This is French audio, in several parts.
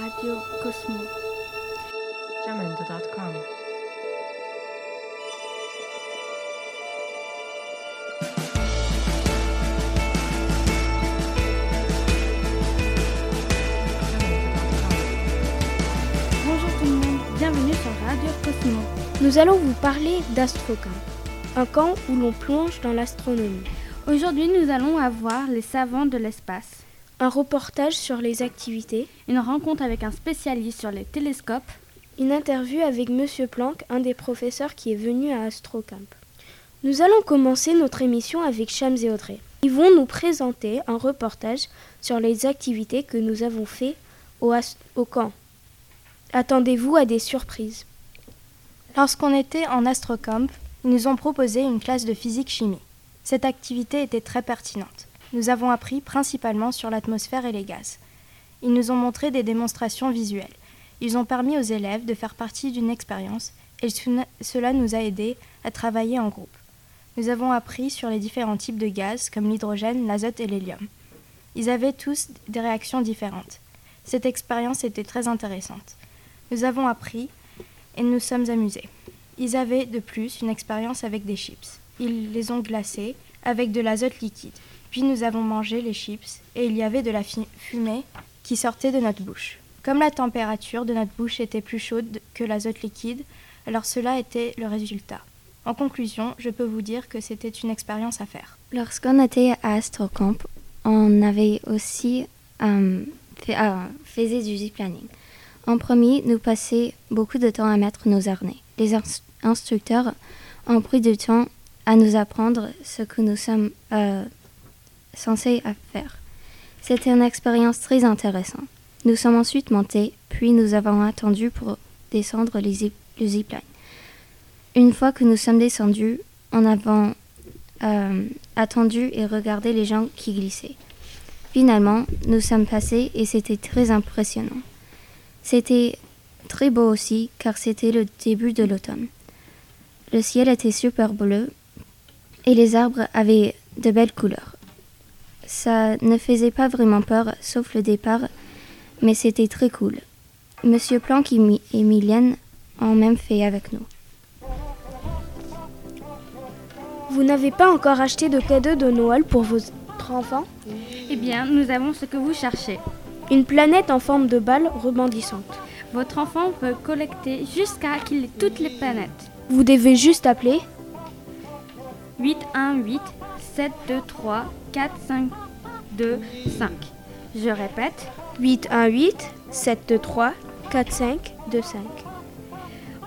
Radio Cosmo. Jamendo.com. Bonjour tout le monde, bienvenue sur Radio Cosmo. Nous allons vous parler d'Astrocamp, un camp où l'on plonge dans l'astronomie. Aujourd'hui, nous allons avoir les savants de l'espace, Un reportage sur les activités, une rencontre avec un spécialiste sur les télescopes, une interview avec Monsieur Planck, un des professeurs qui est venu à Astrocamp. Nous allons commencer notre émission avec Shams et Audrey. Ils vont nous présenter un reportage sur les activités que nous avons fait au, au camp. Attendez-vous à des surprises. Lorsqu'on était en astrocamp, ils nous ont proposé une classe de physique-chimie. Cette activité était très pertinente. Nous avons appris principalement sur l'atmosphère et les gaz. Ils nous ont montré des démonstrations visuelles. Ils ont permis aux élèves de faire partie d'une expérience et ce- cela nous a aidés à travailler en groupe. Nous avons appris sur les différents types de gaz comme l'hydrogène, l'azote et l'hélium. Ils avaient tous des réactions différentes. Cette expérience était très intéressante. Nous avons appris et nous sommes amusés. Ils avaient de plus une expérience avec des chips. Ils les ont glacés avec de l'azote liquide. Puis nous avons mangé les chips et il y avait de la fumée qui sortait de notre bouche. Comme la température de notre bouche était plus chaude que l'azote liquide, alors cela était le résultat. En conclusion, je peux vous dire que c'était une expérience à faire. Lorsqu'on était à Astrocamp, on avait aussi euh, fait, euh, faisait du ziplining. En premier, nous passions beaucoup de temps à mettre nos harnais. Les ins- instructeurs ont pris du temps à nous apprendre ce que nous sommes euh, censés à faire. C'était une expérience très intéressante. Nous sommes ensuite montés, puis nous avons attendu pour descendre le zipline. Une fois que nous sommes descendus, on avons euh, attendu et regardé les gens qui glissaient. Finalement, nous sommes passés et c'était très impressionnant. C'était très beau aussi car c'était le début de l'automne. Le ciel était super bleu et les arbres avaient de belles couleurs. Ça ne faisait pas vraiment peur sauf le départ, mais c'était très cool. Monsieur Planck et, Mi- et Mylène ont même fait avec nous. Vous n'avez pas encore acheté de cadeaux de Noël pour votre enfant eh bien, nous avons ce que vous cherchez. Une planète en forme de balle rebondissante. Votre enfant peut collecter jusqu'à qu'il ait toutes les planètes. Vous devez juste appeler 818 723 452 5. Je répète, 818 723 4525.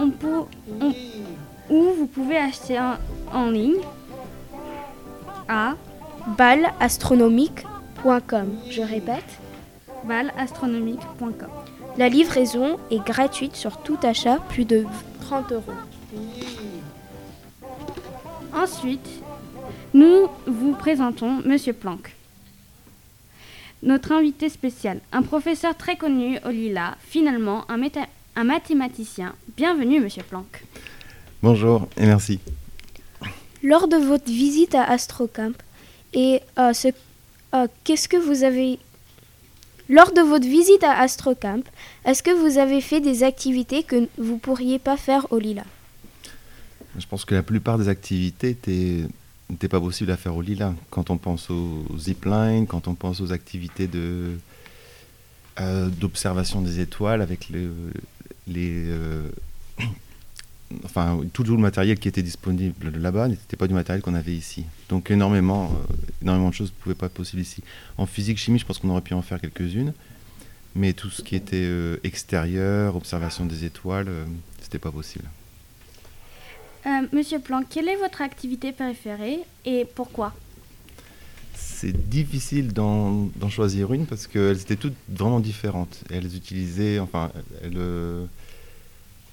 on peut, on- ou vous pouvez acheter en, en ligne à balleastronomique.com. Je répète, balastronomique.com. la livraison est gratuite sur tout achat plus de 30 euros. Ensuite, nous vous présentons Monsieur Planck. Notre invité spécial, un professeur très connu au Lila, finalement un, mathématicien. Bienvenue Monsieur Planck. Bonjour et merci. Lors de votre visite à Astrocamp, et euh, ce- euh, qu'est-ce que vous avez lors de votre visite à Astrocamp, est-ce que vous avez fait des activités que vous pourriez pas faire au Lila? Je pense que la plupart des activités étaient- n'étaient pas possibles à faire au Lila. Quand on pense au zipline, quand on pense aux activités de euh, d'observation des étoiles avec le- les euh, enfin tout le matériel qui était disponible là-bas n'était pas du matériel qu'on avait ici. Donc énormément euh, énormément de choses ne pouvaient pas être possibles ici. En physique chimie, je pense qu'on aurait pu en faire quelques-unes, mais tout ce qui était extérieur, observation des étoiles, c'était pas possible. Euh, Monsieur Planck, quelle est votre activité préférée et pourquoi? C'est difficile d'en choisir une parce qu'elles étaient toutes vraiment différentes. Elles utilisaient, enfin, elles, euh,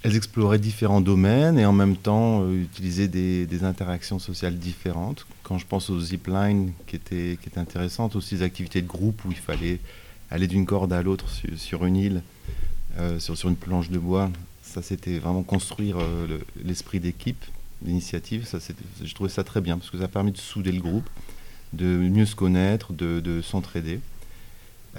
elles exploraient différents domaines et en même temps euh, utilisaient des, interactions sociales différentes. Quand je pense aux zipline qui étaient, qui étaient intéressantes, aussi des activités de groupe où il fallait aller d'une corde à l'autre sur, une île, sur une planche de bois, ça c'était vraiment construire euh, le- l'esprit d'équipe, l'initiative. Je trouvais ça très bien parce que ça a permis de souder le groupe de mieux se connaître, de, de s'entraider.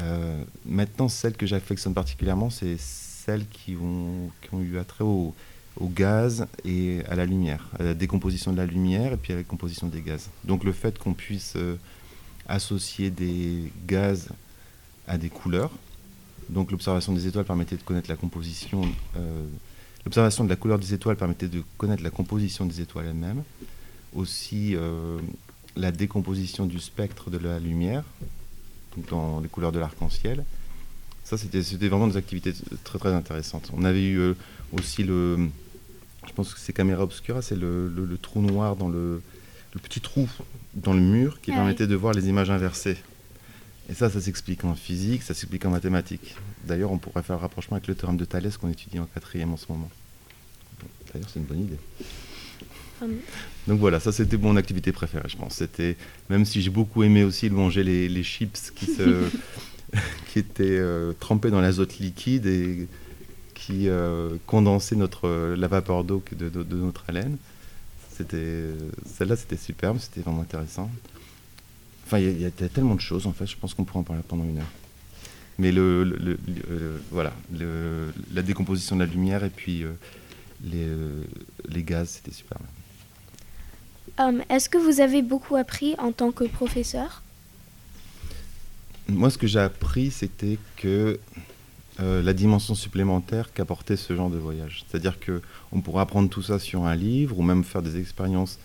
Euh, maintenant, celles que j'affectionne particulièrement, c'est celles qui ont, qui ont eu attrait au, au gaz et à la lumière, à la décomposition de la lumière et puis à la composition des gaz. Donc le fait qu'on puisse euh, associer des gaz à des couleurs, donc l'observation des étoiles permettait de connaître la composition, euh, l'observation de la couleur des étoiles permettait de connaître la composition des étoiles elles-mêmes, aussi euh, la décomposition du spectre de la lumière, donc dans les couleurs de l'arc-en-ciel. Ça, c'était vraiment des activités très très intéressantes. On avait eu aussi le, je pense que c'est caméra obscura, c'est le, trou noir dans le, petit trou dans le mur qui ah permettait de voir les images inversées. Et ça, ça s'explique en physique, ça s'explique en mathématiques. D'ailleurs, on pourrait faire un rapprochement avec le théorème de Thalès qu'on étudie en quatrième en ce moment. D'ailleurs, c'est une bonne idée. Donc voilà, ça c'était mon activité préférée, je pense. C'était même si j'ai beaucoup aimé aussi manger les, les chips qui se qui étaient euh, trempés dans l'azote liquide et qui euh, condensait notre, la vapeur d'eau de, de, notre haleine. C'était, celle-là, c'était superbe, c'était vraiment intéressant. Enfin, il y, a tellement de choses, en fait, je pense qu'on pourrait en parler pendant une heure. Mais le, le, voilà, la décomposition de la lumière et puis euh, les, euh, les, gaz, c'était superbe. Um, est-ce que vous avez beaucoup appris en tant que professeur? Moi, ce que j'ai appris, c'était que euh, la dimension supplémentaire qu'apportait ce genre de voyage. C'est-à-dire qu'on pourrait apprendre tout ça sur un livre ou même faire des expériences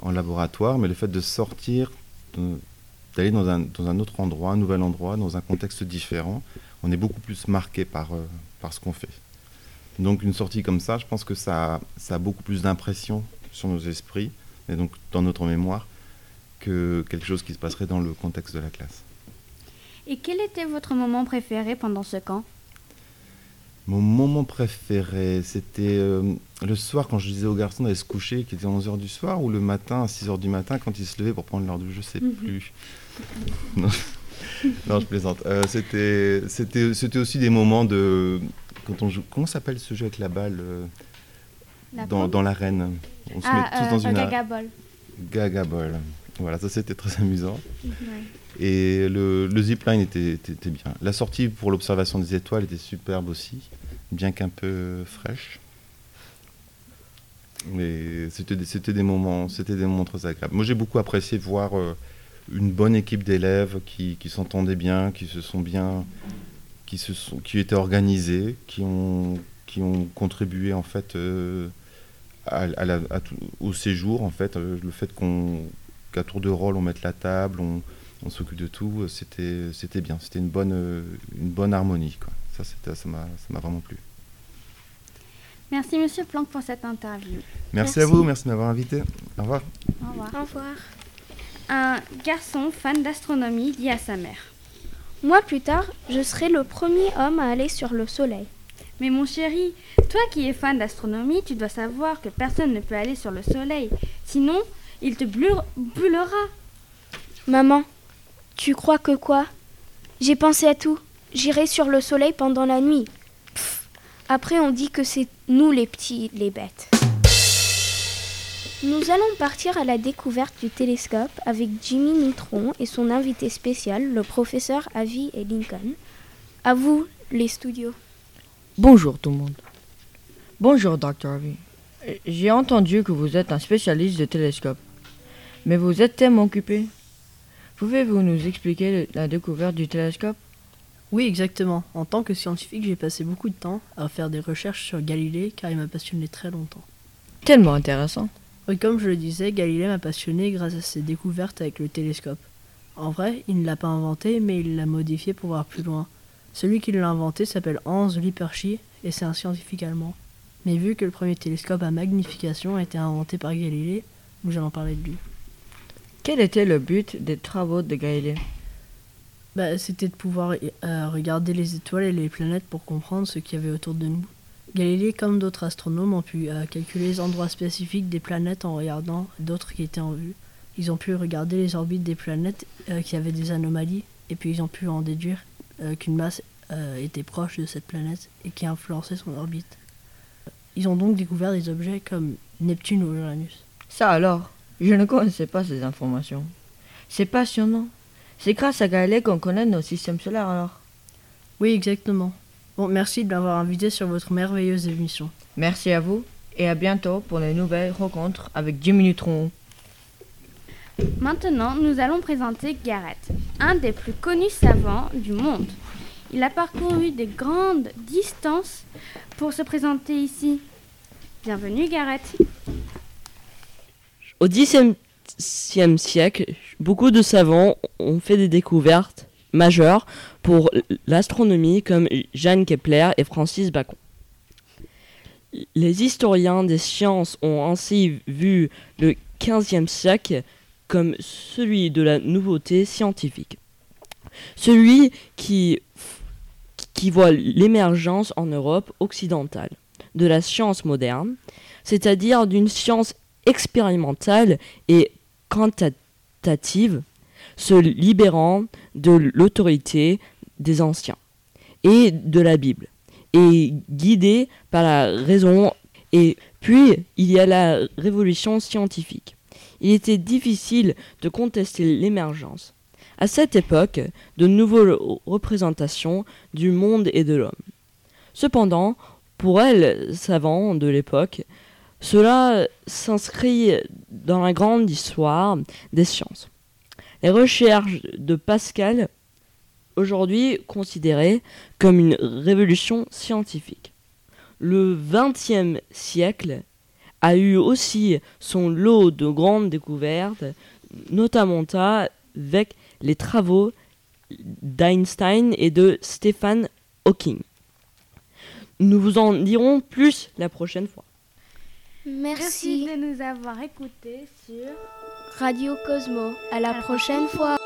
en laboratoire, mais le fait de sortir, d'aller dans un, dans un, autre endroit, un nouvel endroit, dans un contexte différent, on est beaucoup plus marqué par, euh, par ce qu'on fait. Donc une sortie comme ça, je pense que ça, ça a beaucoup plus d'impression sur nos esprits et donc dans notre mémoire que quelque chose qui se passerait dans le contexte de la classe. Et quel était votre moment préféré pendant ce camp? Mon moment préféré, c'était euh, le soir quand je disais aux garçons d'aller se coucher, qui était 11h du soir, ou le matin à 6h du matin quand ils se levaient pour prendre leur douche, je sais mhm. plus. non. je plaisante. Euh, c'était, c'était, c'était aussi des moments de. Quand on joue. Comment s'appelle ce jeu avec la balle euh, dans, dans l'arène? On se met ah, tous dans une. Gaga Ball. Gaga Ball. Voilà, ça c'était très amusant. Et le, le zipline était, était, bien. La sortie pour l'observation des étoiles était superbe aussi bien qu'un peu fraîche. Mais c'était des, des moments, c'était des moments très agréables. Moi, j'ai beaucoup apprécié voir euh, une bonne équipe d'élèves qui, qui s'entendaient bien, qui se sont bien, qui se sont, qui étaient organisés, qui ont, qui ont contribué en fait euh, au séjour en fait, euh, le fait qu'on qu'à tour de rôle on mette la table, on, on s'occupe de tout, c'était, c'était bien, c'était une bonne, une bonne harmonie quoi. Ça, ça m'a vraiment plu. Merci Monsieur Planck pour cette interview. Merci, à vous, merci de m'avoir invité. Au revoir. Au revoir. Au revoir. Un garçon fan d'astronomie dit à sa mère. Moi plus tard, je serai le premier homme à aller sur le Soleil. Mais mon chéri, toi qui es fan d'astronomie, tu dois savoir que personne ne peut aller sur le Soleil. Sinon, il te brûlera. Maman, tu crois que quoi? J'ai pensé à tout. J'irai sur le soleil pendant la nuit. Après, on dit que c'est nous les petits, les bêtes. Nous allons partir à la découverte du télescope avec Jimmy Neutron et son invité spécial, le professeur Avi et Lincoln. À vous, les studios. Bonjour tout le monde. Bonjour, Dr. Avi. J'ai entendu que vous êtes un spécialiste de télescope. Mais vous êtes tellement occupé. Pouvez-vous nous expliquer la découverte du télescope? Oui, exactement. En tant que scientifique, j'ai passé beaucoup de temps à faire des recherches sur Galilée car il m'a passionné très longtemps. Tellement intéressant. Oui, comme je le disais, Galilée m'a passionné grâce à ses découvertes avec le télescope. En vrai, il ne l'a pas inventé, mais il l'a modifié pour voir plus loin. Celui qui l'a inventé s'appelle Hans Lippershey et c'est un scientifique allemand. Mais vu que le premier télescope à magnification a été inventé par Galilée, nous allons parler de lui. Quel était le but des travaux de Galilée? Bah, C'était de pouvoir euh, regarder les étoiles et les planètes pour comprendre ce qu'il y avait autour de nous. Galilée, comme d'autres astronomes, ont pu euh, calculer les endroits spécifiques des planètes en regardant d'autres qui étaient en vue. Ils ont pu regarder les orbites des planètes euh, qui avaient des anomalies, et puis ils ont pu en déduire qu'une masse était proche de cette planète et qui influençait son orbite. Ils ont donc découvert des objets comme Neptune ou Uranus. Ça alors, je ne connaissais pas ces informations. C'est passionnant. C'est grâce à Galilée qu'on connaît nos systèmes solaires alors. Oui, exactement. Bon, merci de m'avoir invité sur votre merveilleuse émission. Merci à vous et à bientôt pour les nouvelles rencontres avec Jimmy Neutron. Maintenant, nous allons présenter Garrett, un des plus connus savants du monde. Il a parcouru des grandes distances pour se présenter ici. Bienvenue, Garrett. Au Siècle, beaucoup de savants ont fait des découvertes majeures pour l'astronomie comme Jeanne Kepler et Francis Bacon. Les historiens des sciences ont ainsi vu le XVe siècle comme celui de la nouveauté scientifique. Celui qui, qui voit l'émergence en Europe occidentale de la science moderne, c'est-à-dire d'une science expérimentale et quantitative, se libérant de l'autorité des anciens et de la Bible, et guidée par la raison. Et puis, il y a la révolution scientifique il était difficile de contester l'émergence. À cette époque, de nouvelles représentations du monde et de l'homme. Cependant, pour elle, savants de l'époque, cela s'inscrit dans la grande histoire des sciences. Les recherches de Pascal, aujourd'hui considérées comme une révolution scientifique. Le XXe siècle a eu aussi son lot de grandes découvertes, notamment avec les travaux d'Einstein et de Stephen Hawking. Nous vous en dirons plus la prochaine fois. Merci, Merci de nous avoir écoutés sur Radio Cosmo. À la prochaine fois.